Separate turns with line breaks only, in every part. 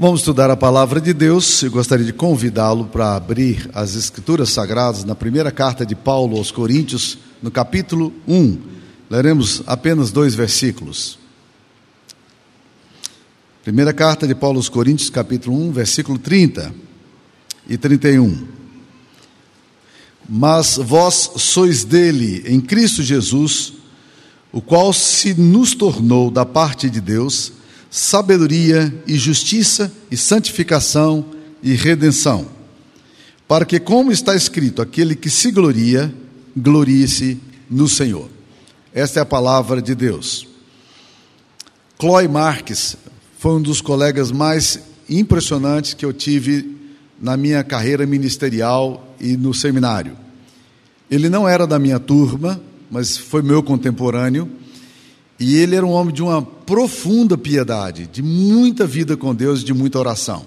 Vamos estudar a palavra de Deus. Eu gostaria de convidá-lo para abrir as Escrituras Sagradas na primeira carta de Paulo aos Coríntios, no capítulo 1. Leremos apenas dois versículos. Primeira carta de Paulo aos Coríntios, capítulo 1, versículo 30 e 31. Mas vós sois dele, em Cristo Jesus, o qual se nos tornou da parte de Deus sabedoria e justiça e santificação e redenção, para que, como está escrito, aquele que se gloria, glorie-se no Senhor. Esta é a palavra de Deus. Chloe Marques foi um dos colegas mais impressionantes que eu tive na minha carreira ministerial e no seminário. Ele não era da minha turma, mas foi meu contemporâneo e ele era um homem de uma profunda piedade, de muita vida com Deus, de muita oração.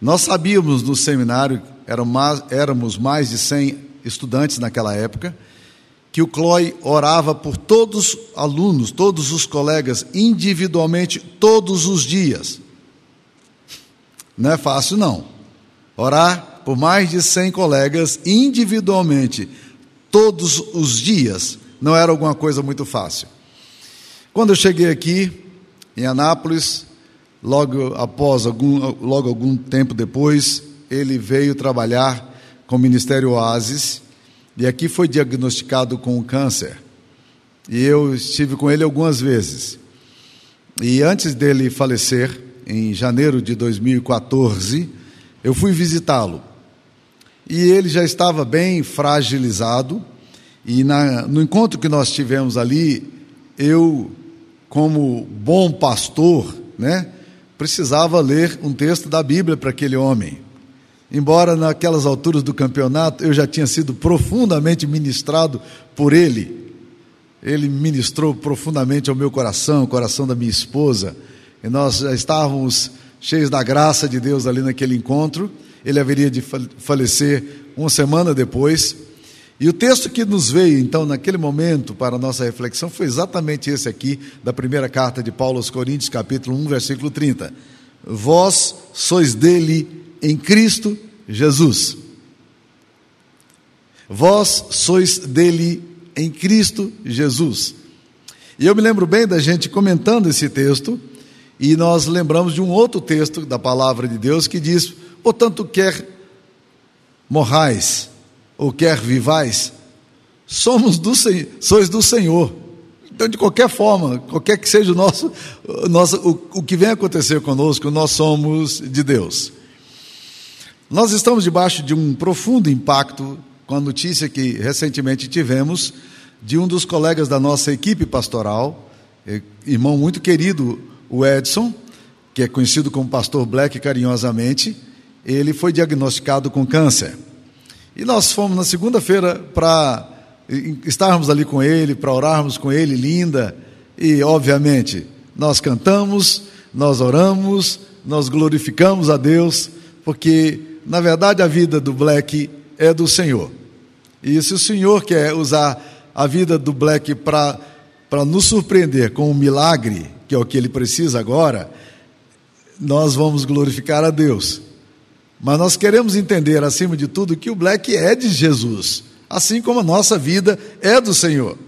Nós sabíamos no seminário, éramos mais de 100 estudantes naquela época, que o Chloe orava por todos os alunos, todos os colegas, individualmente, todos os dias. Não é fácil, não. Orar por mais de 100 colegas individualmente, todos os dias, não era alguma coisa muito fácil. Quando eu cheguei aqui, em Anápolis, logo após algum, logo algum tempo depois, ele veio trabalhar com o Ministério Oasis e aqui foi diagnosticado com câncer. E eu estive com ele algumas vezes. E antes dele falecer, em janeiro de 2014, eu fui visitá-lo. E ele já estava bem fragilizado. E na, no encontro que nós tivemos ali, eu como bom pastor, né, precisava ler um texto da Bíblia para aquele homem. Embora naquelas alturas do campeonato eu já tinha sido profundamente ministrado por ele, ele ministrou profundamente ao meu coração, ao coração da minha esposa, e nós já estávamos cheios da graça de Deus ali naquele encontro. Ele haveria de falecer uma semana depois. E o texto que nos veio, então, naquele momento, para a nossa reflexão, foi exatamente esse aqui, da primeira carta de Paulo aos Coríntios, capítulo 1, versículo 30. Vós sois dele em Cristo Jesus. Vós sois dele em Cristo Jesus. E eu me lembro bem da gente comentando esse texto, e nós lembramos de um outro texto da palavra de Deus que diz: Portanto, quer morrais ou quer vivais, somos do sois do Senhor. Então, de qualquer forma, qualquer que seja o nosso, o, nosso, o, o que vem acontecer conosco, nós somos de Deus. Nós estamos debaixo de um profundo impacto com a notícia que recentemente tivemos de um dos colegas da nossa equipe pastoral, eh, irmão muito querido, o Edson, que é conhecido como Pastor Black carinhosamente, ele foi diagnosticado com câncer. E nós fomos na segunda-feira para estarmos ali com ele, para orarmos com ele, linda. E, obviamente, nós cantamos, nós oramos, nós glorificamos a Deus, porque, na verdade, a vida do Black é do Senhor. E se o Senhor quer usar a vida do Black para nos surpreender com um milagre, que é o que ele precisa agora, nós vamos glorificar a Deus. Mas nós queremos entender, acima de tudo, que o Black é de Jesus, assim como a nossa vida é do Senhor.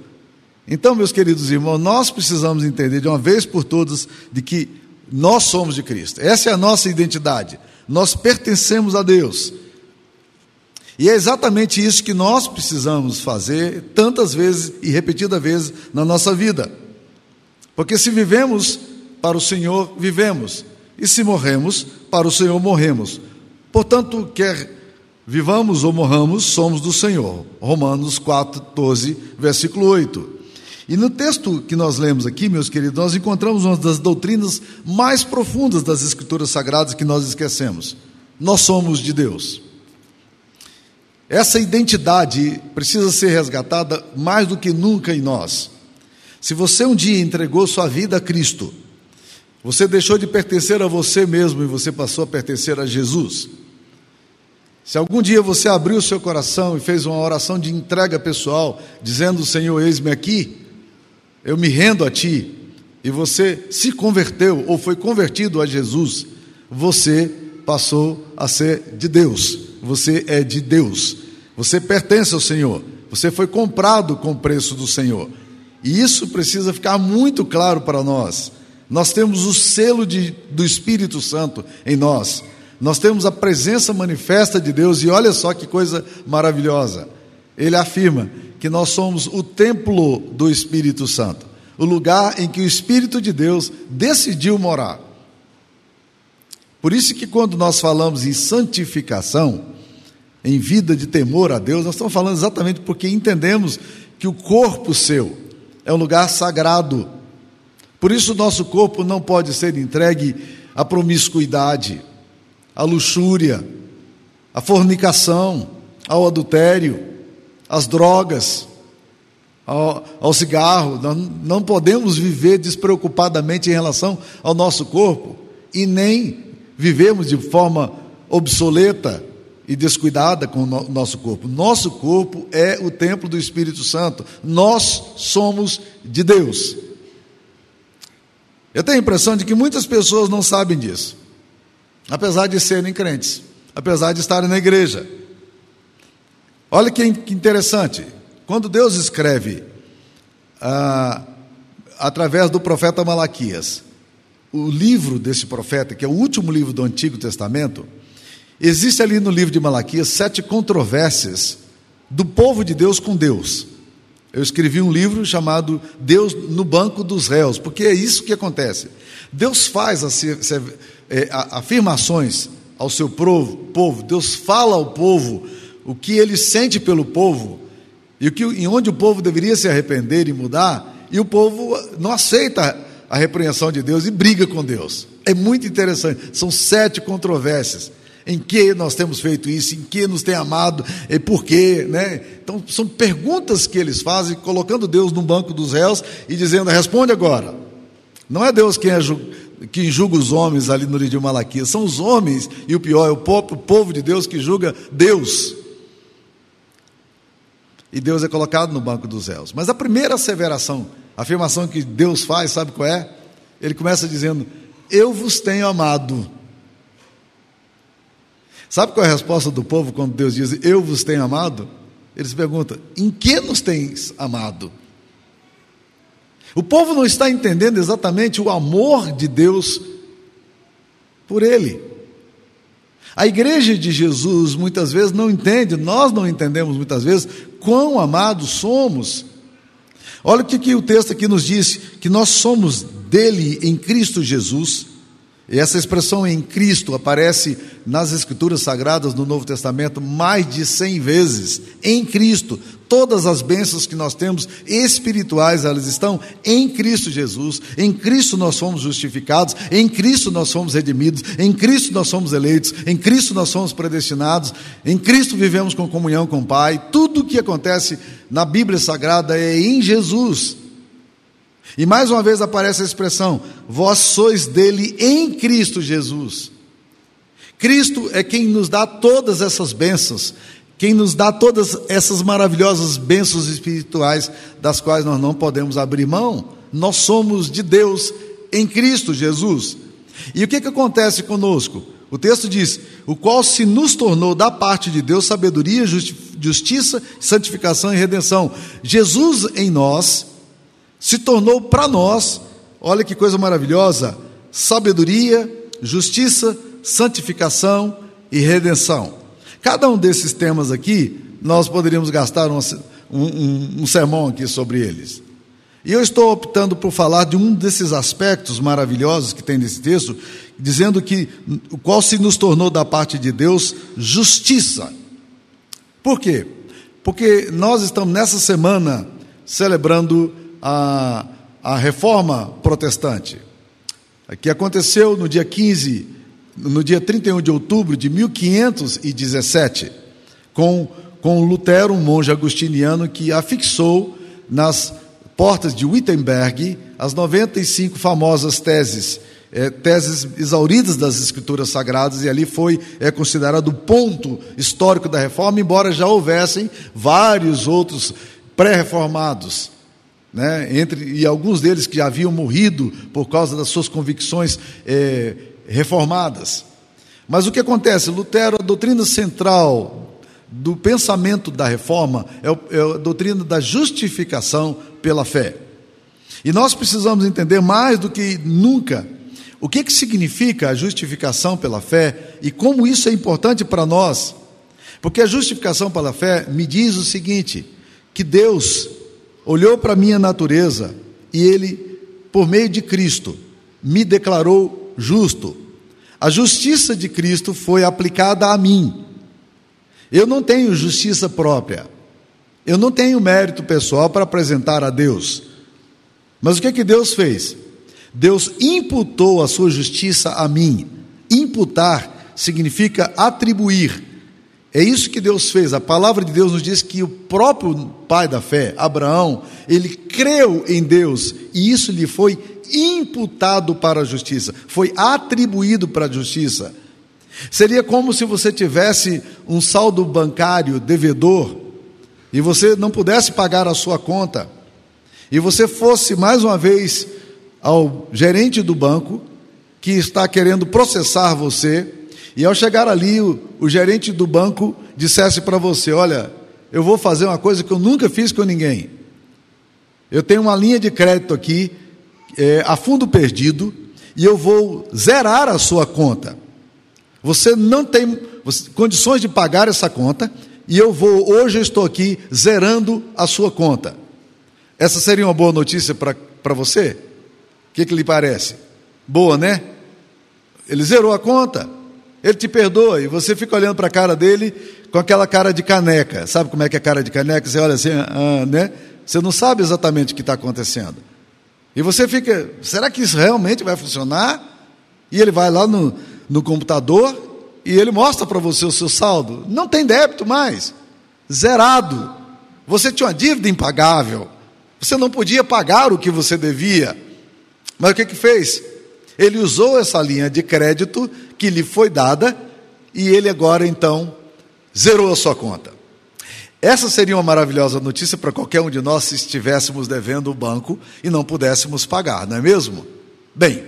Então, meus queridos irmãos, nós precisamos entender de uma vez por todas de que nós somos de Cristo. Essa é a nossa identidade. Nós pertencemos a Deus. E é exatamente isso que nós precisamos fazer tantas vezes e repetidas vezes na nossa vida. Porque se vivemos para o Senhor, vivemos. E se morremos, para o Senhor morremos. Portanto, quer vivamos ou morramos, somos do Senhor. Romanos 4, 12, versículo 8. E no texto que nós lemos aqui, meus queridos, nós encontramos uma das doutrinas mais profundas das Escrituras Sagradas que nós esquecemos. Nós somos de Deus. Essa identidade precisa ser resgatada mais do que nunca em nós. Se você um dia entregou sua vida a Cristo, você deixou de pertencer a você mesmo e você passou a pertencer a Jesus. Se algum dia você abriu o seu coração e fez uma oração de entrega pessoal, dizendo: Senhor, eis-me aqui, eu me rendo a Ti, e você se converteu ou foi convertido a Jesus, você passou a ser de Deus. Você é de Deus. Você pertence ao Senhor. Você foi comprado com o preço do Senhor. E isso precisa ficar muito claro para nós. Nós temos o selo de, do Espírito Santo em nós. Nós temos a presença manifesta de Deus, e olha só que coisa maravilhosa. Ele afirma que nós somos o templo do Espírito Santo, o lugar em que o Espírito de Deus decidiu morar. Por isso que quando nós falamos em santificação, em vida de temor a Deus, nós estamos falando exatamente porque entendemos que o corpo seu é um lugar sagrado. Por isso o nosso corpo não pode ser entregue à promiscuidade, à luxúria, à fornicação, ao adultério, às drogas, ao, ao cigarro. Nós não podemos viver despreocupadamente em relação ao nosso corpo e nem vivemos de forma obsoleta e descuidada com o nosso corpo. Nosso corpo é o templo do Espírito Santo. Nós somos de Deus. Eu tenho a impressão de que muitas pessoas não sabem disso, apesar de serem crentes, apesar de estarem na igreja. Olha que interessante, quando Deus escreve ah, através do profeta Malaquias, o livro desse profeta, que é o último livro do Antigo Testamento, existe ali no livro de Malaquias sete controvérsias do povo de Deus com Deus. Eu escrevi um livro chamado Deus no Banco dos Réus, porque é isso que acontece. Deus faz é, afirmações ao seu povo, Deus fala ao povo o que ele sente pelo povo e o que, em onde o povo deveria se arrepender e mudar, e o povo não aceita a repreensão de Deus e briga com Deus. É muito interessante. São sete controvérsias. Em que nós temos feito isso? Em que nos tem amado? E por quê? Né? Então, são perguntas que eles fazem, colocando Deus no banco dos réus e dizendo: responde agora. Não é Deus quem, é ju quem julga os homens ali no livro de Malaquias, são os homens, e o pior, é o próprio povo de Deus que julga Deus. E Deus é colocado no banco dos réus. Mas a primeira asseveração a afirmação que Deus faz, sabe qual é? Ele começa dizendo: Eu vos tenho amado. Sabe qual é a resposta do povo quando Deus diz: Eu vos tenho amado? Eles perguntam: Em que nos tens amado? O povo não está entendendo exatamente o amor de Deus por ele. A igreja de Jesus muitas vezes não entende, nós não entendemos muitas vezes quão amados somos Olha o que, que o texto aqui nos diz: que nós somos dele em Cristo Jesus. E essa expressão em Cristo aparece nas Escrituras Sagradas no Novo Testamento mais de cem vezes. Em Cristo, todas as bênçãos que nós temos espirituais, elas estão em Cristo Jesus. Em Cristo nós fomos justificados, em Cristo nós fomos redimidos, em Cristo nós somos eleitos, em Cristo nós somos predestinados, em Cristo vivemos com comunhão com o Pai. Tudo o que acontece na Bíblia Sagrada é em Jesus. E mais uma vez aparece a expressão: vós sois dele em Cristo Jesus. Cristo é quem nos dá todas essas bênçãos, quem nos dá todas essas maravilhosas bênçãos espirituais, das quais nós não podemos abrir mão. Nós somos de Deus em Cristo Jesus. E o que, que acontece conosco? O texto diz: o qual se nos tornou da parte de Deus sabedoria, justiça, santificação e redenção. Jesus em nós se tornou para nós, olha que coisa maravilhosa, sabedoria, justiça, santificação e redenção. Cada um desses temas aqui, nós poderíamos gastar um, um, um sermão aqui sobre eles. E eu estou optando por falar de um desses aspectos maravilhosos que tem nesse texto, dizendo que o qual se nos tornou da parte de Deus justiça. Por quê? Porque nós estamos nessa semana celebrando a, a reforma protestante, que aconteceu no dia 15, no dia 31 de outubro de 1517, com, com Lutero, um monge agustiniano, que afixou nas portas de Wittenberg as 95 famosas teses, é, teses exauridas das escrituras sagradas, e ali foi é, considerado o ponto histórico da reforma, embora já houvessem vários outros pré-reformados né, entre, e alguns deles que haviam morrido por causa das suas convicções é, reformadas. Mas o que acontece? Lutero, a doutrina central do pensamento da reforma é, é a doutrina da justificação pela fé. E nós precisamos entender mais do que nunca o que, que significa a justificação pela fé e como isso é importante para nós. Porque a justificação pela fé me diz o seguinte: que Deus olhou para a minha natureza e Ele, por meio de Cristo, me declarou justo. A justiça de Cristo foi aplicada a mim. Eu não tenho justiça própria. Eu não tenho mérito pessoal para apresentar a Deus. Mas o que, que Deus fez? Deus imputou a sua justiça a mim. Imputar significa atribuir. É isso que Deus fez. A palavra de Deus nos diz que o próprio pai da fé, Abraão, ele creu em Deus e isso lhe foi imputado para a justiça, foi atribuído para a justiça. Seria como se você tivesse um saldo bancário devedor e você não pudesse pagar a sua conta, e você fosse mais uma vez ao gerente do banco que está querendo processar você, e ao chegar ali, o, o gerente do banco dissesse para você: Olha, eu vou fazer uma coisa que eu nunca fiz com ninguém. Eu tenho uma linha de crédito aqui, é, a fundo perdido, e eu vou zerar a sua conta. Você não tem condições de pagar essa conta, e eu vou, hoje eu estou aqui zerando a sua conta. Essa seria uma boa notícia para você? O que, que lhe parece? Boa, né? Ele zerou a conta, ele te perdoa e você fica olhando para a cara dele com aquela cara de caneca. Sabe como é que é a cara de caneca? Você olha assim, ah, né? Você não sabe exatamente o que está acontecendo. E você fica, será que isso realmente vai funcionar? E ele vai lá no, no computador e ele mostra para você o seu saldo. Não tem débito mais, zerado. Você tinha uma dívida impagável. Você não podia pagar o que você devia. Mas o que que fez? Ele usou essa linha de crédito que lhe foi dada e ele agora então zerou a sua conta. Essa seria uma maravilhosa notícia para qualquer um de nós se estivéssemos devendo o banco e não pudéssemos pagar, não é mesmo? Bem,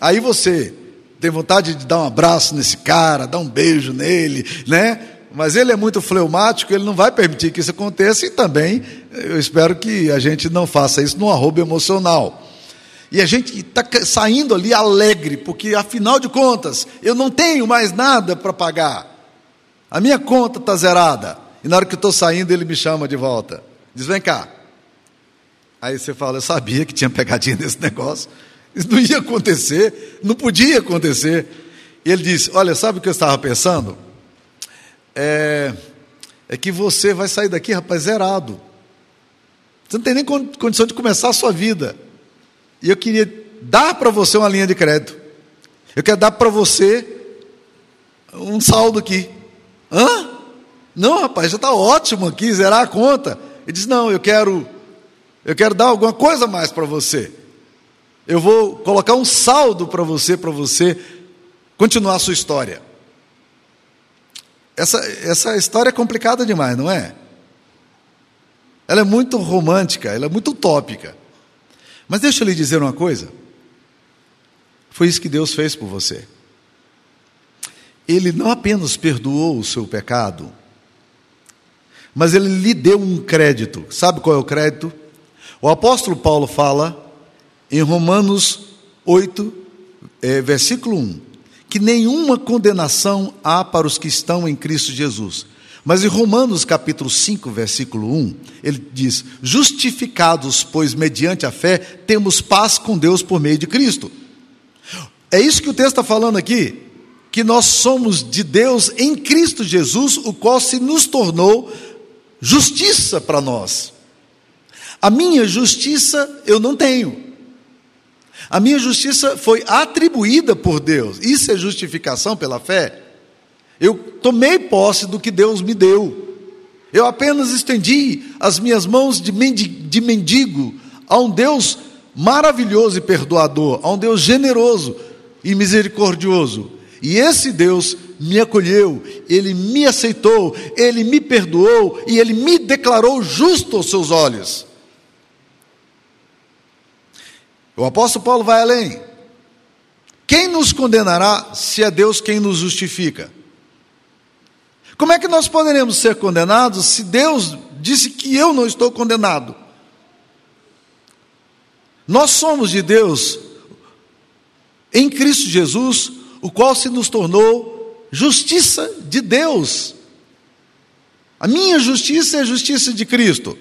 aí você tem vontade de dar um abraço nesse cara, dar um beijo nele, né? Mas ele é muito fleumático, ele não vai permitir que isso aconteça e também eu espero que a gente não faça isso no arrobo emocional. E a gente está saindo ali alegre, porque afinal de contas, eu não tenho mais nada para pagar. A minha conta está zerada. E na hora que eu estou saindo, ele me chama de volta. Diz: vem cá. Aí você fala: eu sabia que tinha pegadinha nesse negócio. Isso não ia acontecer, não podia acontecer. E ele disse: Olha, sabe o que eu estava pensando? É, é que você vai sair daqui, rapaz, zerado. Você não tem nem condição de começar a sua vida. E eu queria dar para você uma linha de crédito. Eu quero dar para você um saldo aqui. Hã? Não, rapaz, já está ótimo aqui, zerar a conta. Ele diz: Não, eu quero, eu quero dar alguma coisa mais para você. Eu vou colocar um saldo para você, para você continuar a sua história. Essa, essa história é complicada demais, não é? Ela é muito romântica, ela é muito utópica. Mas deixa eu lhe dizer uma coisa. Foi isso que Deus fez por você. Ele não apenas perdoou o seu pecado, mas ele lhe deu um crédito. Sabe qual é o crédito? O apóstolo Paulo fala em Romanos 8, é, versículo 1, que nenhuma condenação há para os que estão em Cristo Jesus. Mas em Romanos capítulo 5, versículo 1, ele diz: Justificados, pois mediante a fé, temos paz com Deus por meio de Cristo. É isso que o texto está falando aqui, que nós somos de Deus em Cristo Jesus, o qual se nos tornou justiça para nós. A minha justiça eu não tenho. A minha justiça foi atribuída por Deus. Isso é justificação pela fé? Eu tomei posse do que Deus me deu. Eu apenas estendi as minhas mãos de mendigo a um Deus maravilhoso e perdoador, a um Deus generoso e misericordioso. E esse Deus me acolheu, ele me aceitou, ele me perdoou e ele me declarou justo aos seus olhos. O apóstolo Paulo vai além. Quem nos condenará se é Deus quem nos justifica? Como é que nós poderemos ser condenados se Deus disse que eu não estou condenado? Nós somos de Deus em Cristo Jesus, o qual se nos tornou justiça de Deus. A minha justiça é a justiça de Cristo.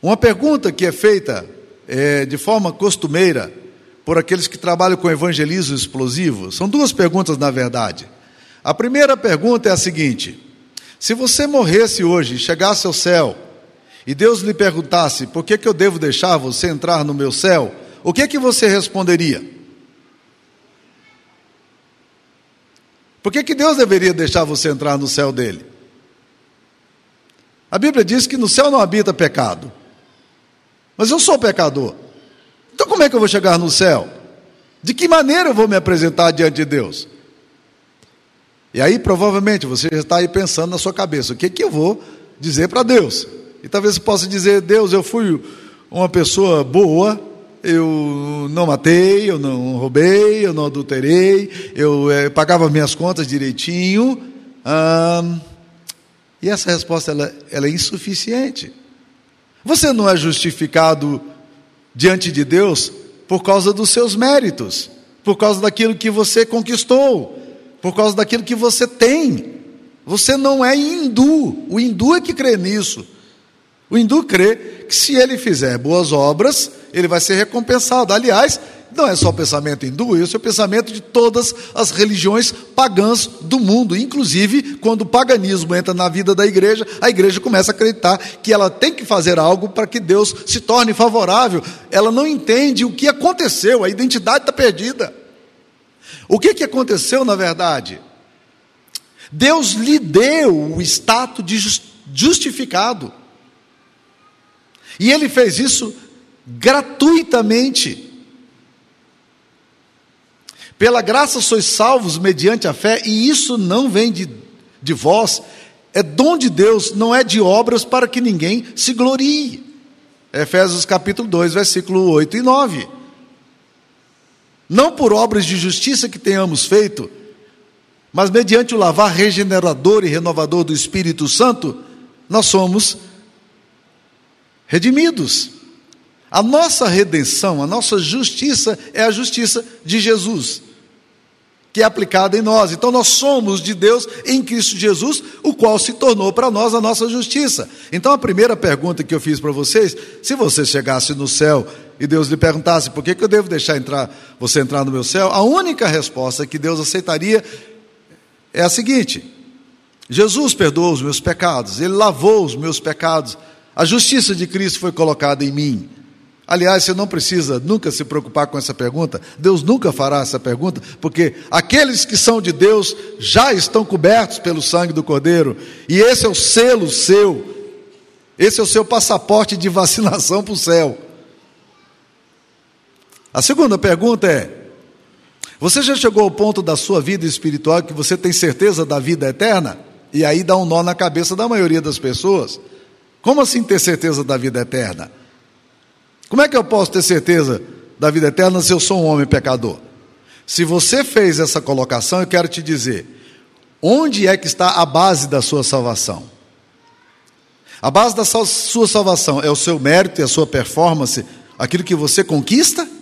Uma pergunta que é feita é, de forma costumeira por aqueles que trabalham com evangelismo explosivo, são duas perguntas na verdade. A primeira pergunta é a seguinte: se você morresse hoje e chegasse ao céu, e Deus lhe perguntasse por que, que eu devo deixar você entrar no meu céu, o que que você responderia? Por que, que Deus deveria deixar você entrar no céu dele? A Bíblia diz que no céu não habita pecado. Mas eu sou pecador. Então como é que eu vou chegar no céu? De que maneira eu vou me apresentar diante de Deus? E aí provavelmente você já está aí pensando na sua cabeça, o que, que eu vou dizer para Deus? E talvez você possa dizer, Deus, eu fui uma pessoa boa, eu não matei, eu não roubei, eu não adulterei, eu é, pagava minhas contas direitinho. Hum, e essa resposta ela, ela é insuficiente. Você não é justificado diante de Deus por causa dos seus méritos, por causa daquilo que você conquistou, por causa daquilo que você tem. Você não é hindu, o hindu é que crê nisso. O hindu crê que se ele fizer boas obras, ele vai ser recompensado. Aliás, não é só o pensamento hindu, isso é o pensamento de todas as religiões pagãs do mundo. Inclusive, quando o paganismo entra na vida da igreja, a igreja começa a acreditar que ela tem que fazer algo para que Deus se torne favorável. Ela não entende o que aconteceu, a identidade está perdida. O que, que aconteceu na verdade? Deus lhe deu o status de justificado. E ele fez isso gratuitamente. Pela graça sois salvos mediante a fé, e isso não vem de, de vós, é dom de Deus, não é de obras para que ninguém se glorie. Efésios capítulo 2, versículo 8 e 9. Não por obras de justiça que tenhamos feito, mas mediante o lavar regenerador e renovador do Espírito Santo, nós somos redimidos. A nossa redenção, a nossa justiça é a justiça de Jesus, que é aplicada em nós. Então nós somos de Deus em Cristo Jesus, o qual se tornou para nós a nossa justiça. Então a primeira pergunta que eu fiz para vocês, se você chegasse no céu e Deus lhe perguntasse por que, que eu devo deixar entrar, você entrar no meu céu, a única resposta que Deus aceitaria é a seguinte: Jesus perdoou os meus pecados, Ele lavou os meus pecados a justiça de Cristo foi colocada em mim. Aliás, você não precisa nunca se preocupar com essa pergunta, Deus nunca fará essa pergunta, porque aqueles que são de Deus já estão cobertos pelo sangue do Cordeiro, e esse é o selo seu, esse é o seu passaporte de vacinação para o céu. A segunda pergunta é: você já chegou ao ponto da sua vida espiritual que você tem certeza da vida eterna? E aí dá um nó na cabeça da maioria das pessoas. Como assim ter certeza da vida eterna? Como é que eu posso ter certeza da vida eterna se eu sou um homem pecador? Se você fez essa colocação, eu quero te dizer: onde é que está a base da sua salvação? A base da sua salvação é o seu mérito e a sua performance, aquilo que você conquista?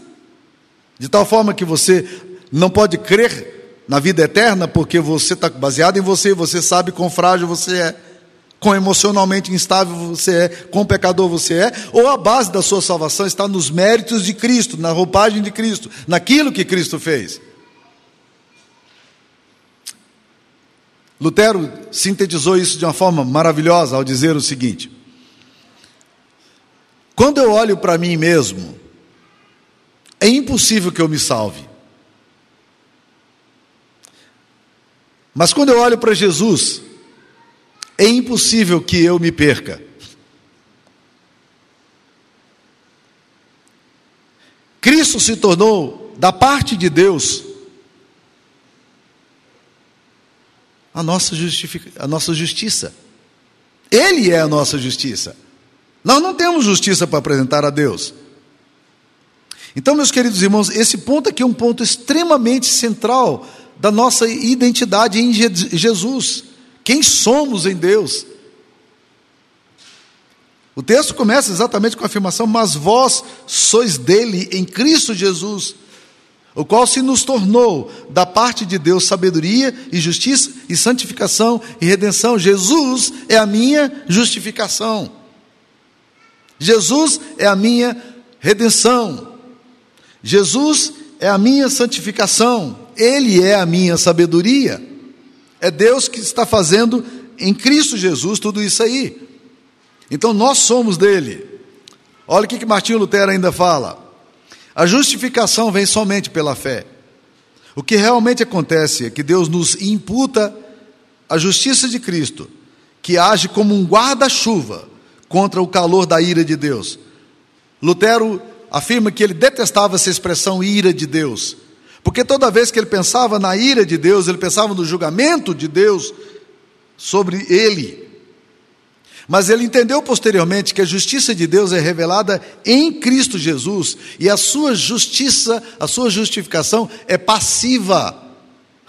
De tal forma que você não pode crer na vida eterna porque você está baseado em você, você sabe quão frágil você é quão emocionalmente instável você é, quão pecador você é, ou a base da sua salvação está nos méritos de Cristo, na roupagem de Cristo, naquilo que Cristo fez. Lutero sintetizou isso de uma forma maravilhosa ao dizer o seguinte: Quando eu olho para mim mesmo, é impossível que eu me salve. Mas quando eu olho para Jesus, é impossível que eu me perca. Cristo se tornou, da parte de Deus, a nossa, a nossa justiça. Ele é a nossa justiça. Nós não temos justiça para apresentar a Deus. Então, meus queridos irmãos, esse ponto aqui é um ponto extremamente central da nossa identidade em Jesus. Quem somos em Deus? O texto começa exatamente com a afirmação: Mas vós sois dele em Cristo Jesus, o qual se nos tornou da parte de Deus sabedoria e justiça e santificação e redenção. Jesus é a minha justificação. Jesus é a minha redenção. Jesus é a minha santificação. Ele é a minha sabedoria. É Deus que está fazendo em Cristo Jesus tudo isso aí. Então nós somos dele. Olha o que, que Martinho Lutero ainda fala. A justificação vem somente pela fé. O que realmente acontece é que Deus nos imputa a justiça de Cristo, que age como um guarda-chuva contra o calor da ira de Deus. Lutero afirma que ele detestava essa expressão ira de Deus, porque toda vez que ele pensava na ira de Deus, ele pensava no julgamento de Deus sobre ele. Mas ele entendeu posteriormente que a justiça de Deus é revelada em Cristo Jesus e a sua justiça, a sua justificação é passiva.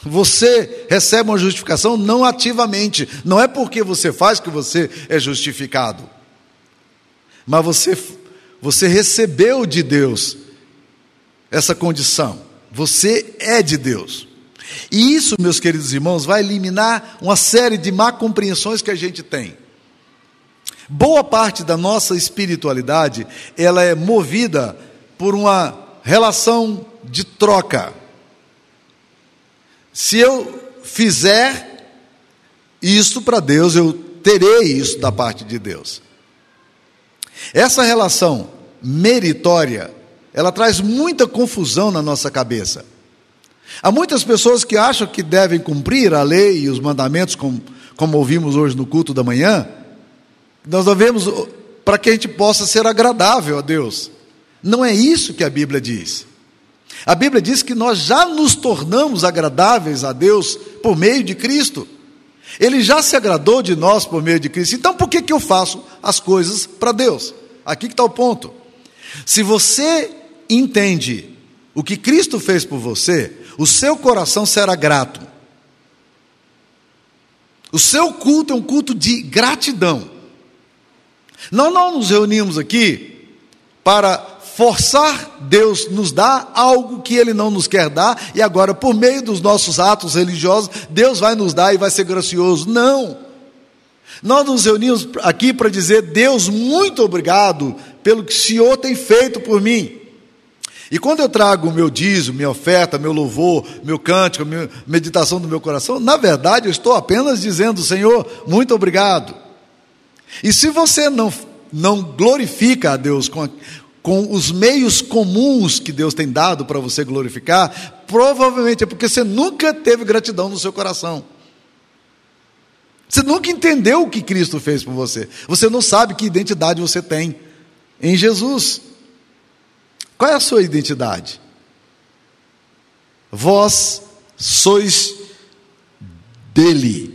Você recebe uma justificação não ativamente, não é porque você faz que você é justificado. Mas você você recebeu de Deus essa condição. Você é de Deus. E isso, meus queridos irmãos, vai eliminar uma série de má compreensões que a gente tem. Boa parte da nossa espiritualidade, ela é movida por uma relação de troca. Se eu fizer isso para Deus, eu terei isso da parte de Deus. Essa relação meritória, ela traz muita confusão na nossa cabeça. Há muitas pessoas que acham que devem cumprir a lei e os mandamentos, como, como ouvimos hoje no culto da manhã, nós devemos para que a gente possa ser agradável a Deus. Não é isso que a Bíblia diz. A Bíblia diz que nós já nos tornamos agradáveis a Deus por meio de Cristo. Ele já se agradou de nós por meio de Cristo. Então por que, que eu faço as coisas para Deus? Aqui que está o ponto. Se você entende o que Cristo fez por você, o seu coração será grato. O seu culto é um culto de gratidão. Nós não nos reunimos aqui para forçar Deus nos dar algo que Ele não nos quer dar, e agora, por meio dos nossos atos religiosos, Deus vai nos dar e vai ser gracioso. Não. Nós nos reunimos aqui para dizer, Deus, muito obrigado pelo que o Senhor tem feito por mim. E quando eu trago o meu dízimo, minha oferta, meu louvor, meu cântico, minha meditação do meu coração, na verdade eu estou apenas dizendo, Senhor, muito obrigado. E se você não, não glorifica a Deus com, com os meios comuns que Deus tem dado para você glorificar, provavelmente é porque você nunca teve gratidão no seu coração. Você nunca entendeu o que Cristo fez por você. Você não sabe que identidade você tem em Jesus. Qual é a sua identidade? Vós sois dele,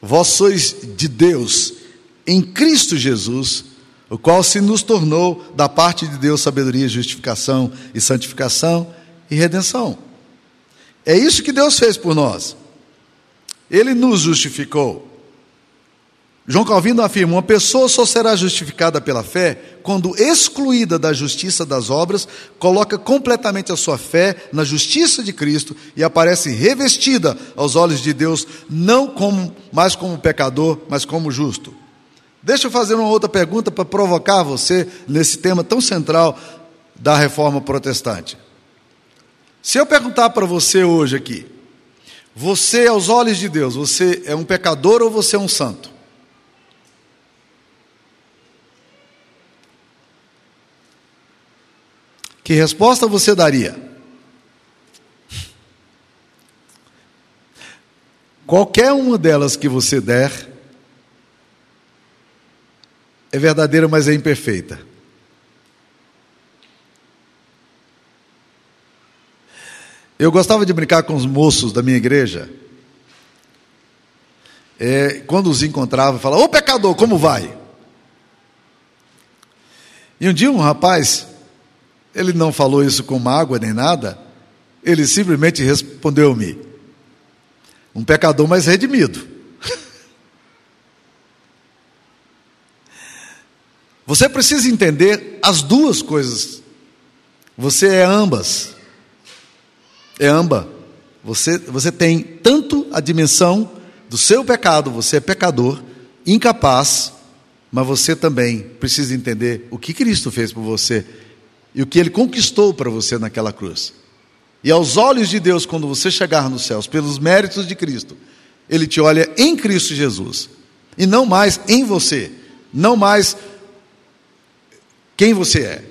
vós sois de Deus, em Cristo Jesus, o qual se nos tornou da parte de Deus sabedoria, justificação e santificação e redenção. É isso que Deus fez por nós. Ele nos justificou. João Calvino afirma: uma pessoa só será justificada pela fé quando, excluída da justiça das obras, coloca completamente a sua fé na justiça de Cristo e aparece revestida aos olhos de Deus, não como, mais como pecador, mas como justo. Deixa eu fazer uma outra pergunta para provocar você nesse tema tão central da reforma protestante. Se eu perguntar para você hoje aqui, você, aos olhos de Deus, você é um pecador ou você é um santo? Que resposta você daria? Qualquer uma delas que você der, é verdadeira, mas é imperfeita. Eu gostava de brincar com os moços da minha igreja. É, quando os encontrava, falava: Ô pecador, como vai? E um dia um rapaz, ele não falou isso com mágoa nem nada, ele simplesmente respondeu-me: um pecador mais redimido. Você precisa entender as duas coisas. Você é ambas. É amba. Você, você tem tanto a dimensão do seu pecado, você é pecador, incapaz, mas você também precisa entender o que Cristo fez por você e o que ele conquistou para você naquela cruz. E aos olhos de Deus, quando você chegar nos céus, pelos méritos de Cristo, Ele te olha em Cristo Jesus, e não mais em você, não mais quem você é,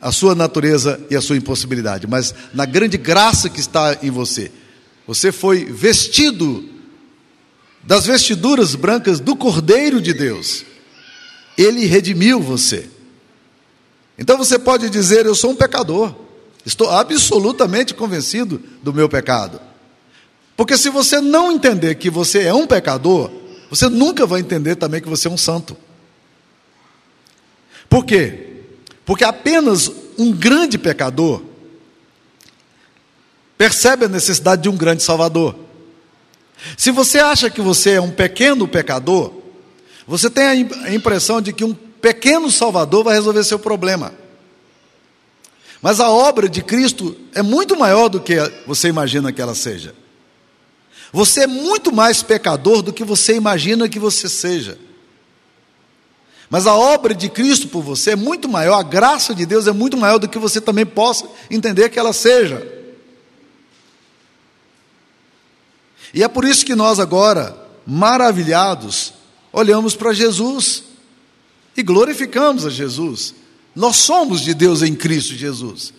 a sua natureza e a sua impossibilidade, mas na grande graça que está em você. Você foi vestido das vestiduras brancas do Cordeiro de Deus, Ele redimiu você. Então você pode dizer: Eu sou um pecador. Estou absolutamente convencido do meu pecado. Porque se você não entender que você é um pecador, você nunca vai entender também que você é um santo. Por quê? Porque apenas um grande pecador percebe a necessidade de um grande salvador. Se você acha que você é um pequeno pecador, você tem a impressão de que um pequeno salvador vai resolver seu problema. Mas a obra de Cristo é muito maior do que você imagina que ela seja. Você é muito mais pecador do que você imagina que você seja. Mas a obra de Cristo por você é muito maior, a graça de Deus é muito maior do que você também possa entender que ela seja. E é por isso que nós agora, maravilhados, olhamos para Jesus e glorificamos a Jesus. Nós somos de Deus em Cristo Jesus.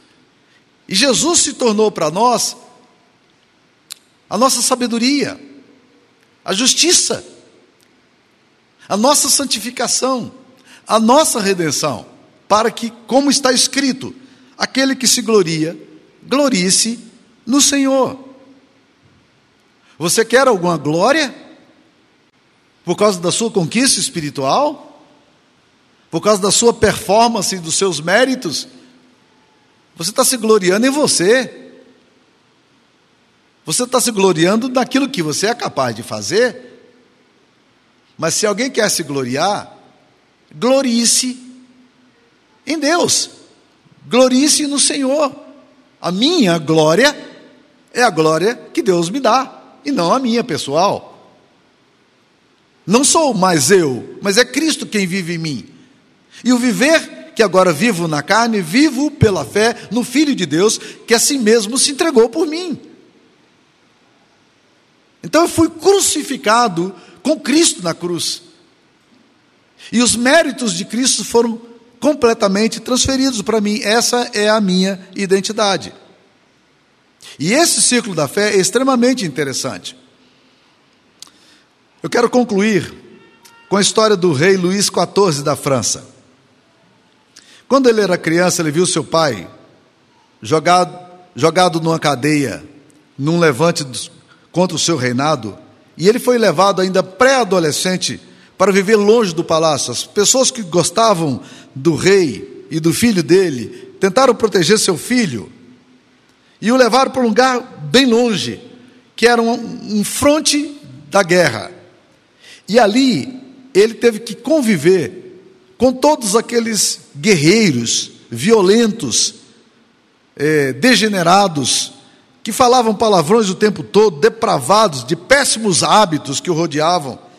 E Jesus se tornou para nós a nossa sabedoria, a justiça, a nossa santificação, a nossa redenção, para que, como está escrito, aquele que se gloria, glorie-se no Senhor. Você quer alguma glória? Por causa da sua conquista espiritual? por causa da sua performance e dos seus méritos, você está se gloriando em você. Você está se gloriando naquilo que você é capaz de fazer. Mas se alguém quer se gloriar, glorie-se em Deus, glorie-se no Senhor. A minha glória é a glória que Deus me dá, e não a minha pessoal. Não sou mais eu, mas é Cristo quem vive em mim. E o viver que agora vivo na carne, vivo pela fé no Filho de Deus, que a si mesmo se entregou por mim. Então eu fui crucificado com Cristo na cruz. E os méritos de Cristo foram completamente transferidos para mim. Essa é a minha identidade. E esse ciclo da fé é extremamente interessante. Eu quero concluir com a história do rei Luís XIV da França. Quando ele era criança, ele viu seu pai jogado, jogado numa cadeia, num levante contra o seu reinado, e ele foi levado ainda pré-adolescente para viver longe do palácio. As pessoas que gostavam do rei e do filho dele tentaram proteger seu filho e o levaram para um lugar bem longe, que era um, um fronte da guerra. E ali ele teve que conviver com todos aqueles guerreiros violentos, é, degenerados, que falavam palavrões o tempo todo, depravados, de péssimos hábitos que o rodeavam.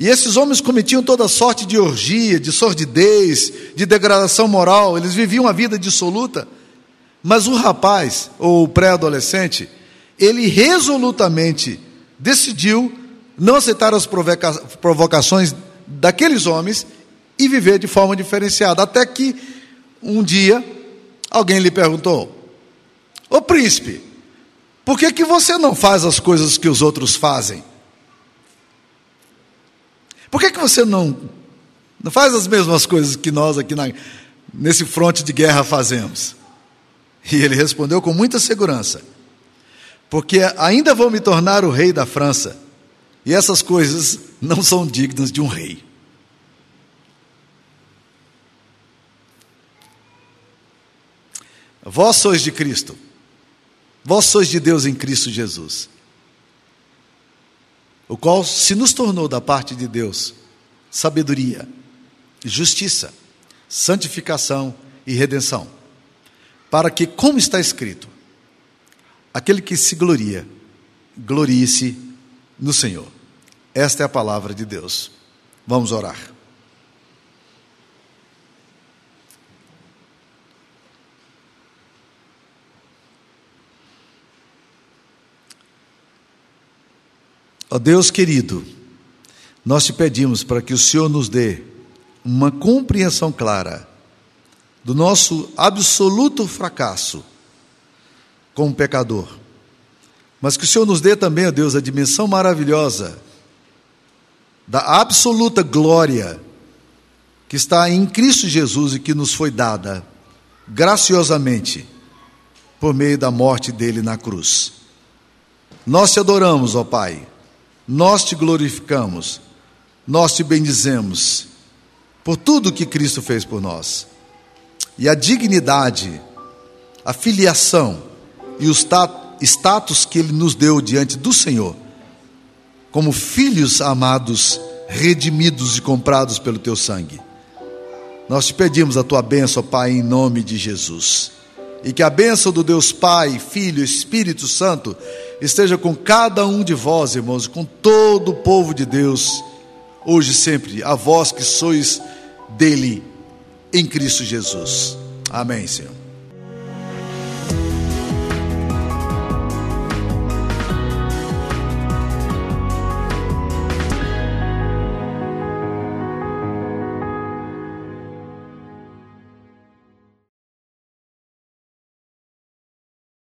E esses homens cometiam toda sorte de orgia, de sordidez, de degradação moral, eles viviam a vida dissoluta. Mas o rapaz, ou o pré-adolescente, ele resolutamente decidiu não aceitar as provocações daqueles homens e viver de forma diferenciada. Até que um dia alguém lhe perguntou: Ô príncipe, por que, que você não faz as coisas que os outros fazem? Por que, que você não, não faz as mesmas coisas que nós aqui na, nesse fronte de guerra fazemos? E ele respondeu com muita segurança: Porque ainda vou me tornar o rei da França, e essas coisas não são dignas de um rei. Vós sois de Cristo. Vós sois de Deus em Cristo Jesus. O qual se nos tornou da parte de Deus sabedoria, justiça, santificação e redenção. Para que, como está escrito, aquele que se gloria, glorie-se no Senhor. Esta é a palavra de Deus. Vamos orar. Ó Deus querido, nós te pedimos para que o Senhor nos dê uma compreensão clara do nosso absoluto fracasso como pecador, mas que o Senhor nos dê também, ó Deus, a dimensão maravilhosa da absoluta glória que está em Cristo Jesus e que nos foi dada graciosamente por meio da morte dele na cruz. Nós te adoramos, ó Pai nós te glorificamos, nós te bendizemos por tudo que Cristo fez por nós. E a dignidade, a filiação e o status que Ele nos deu diante do Senhor, como filhos amados, redimidos e comprados pelo Teu sangue. Nós te pedimos a Tua bênção, Pai, em nome de Jesus. E que a bênção do Deus Pai, Filho, Espírito Santo esteja com cada um de vós, irmãos, com todo o povo de Deus, hoje e sempre, a vós que sois dele em Cristo Jesus. Amém, Senhor.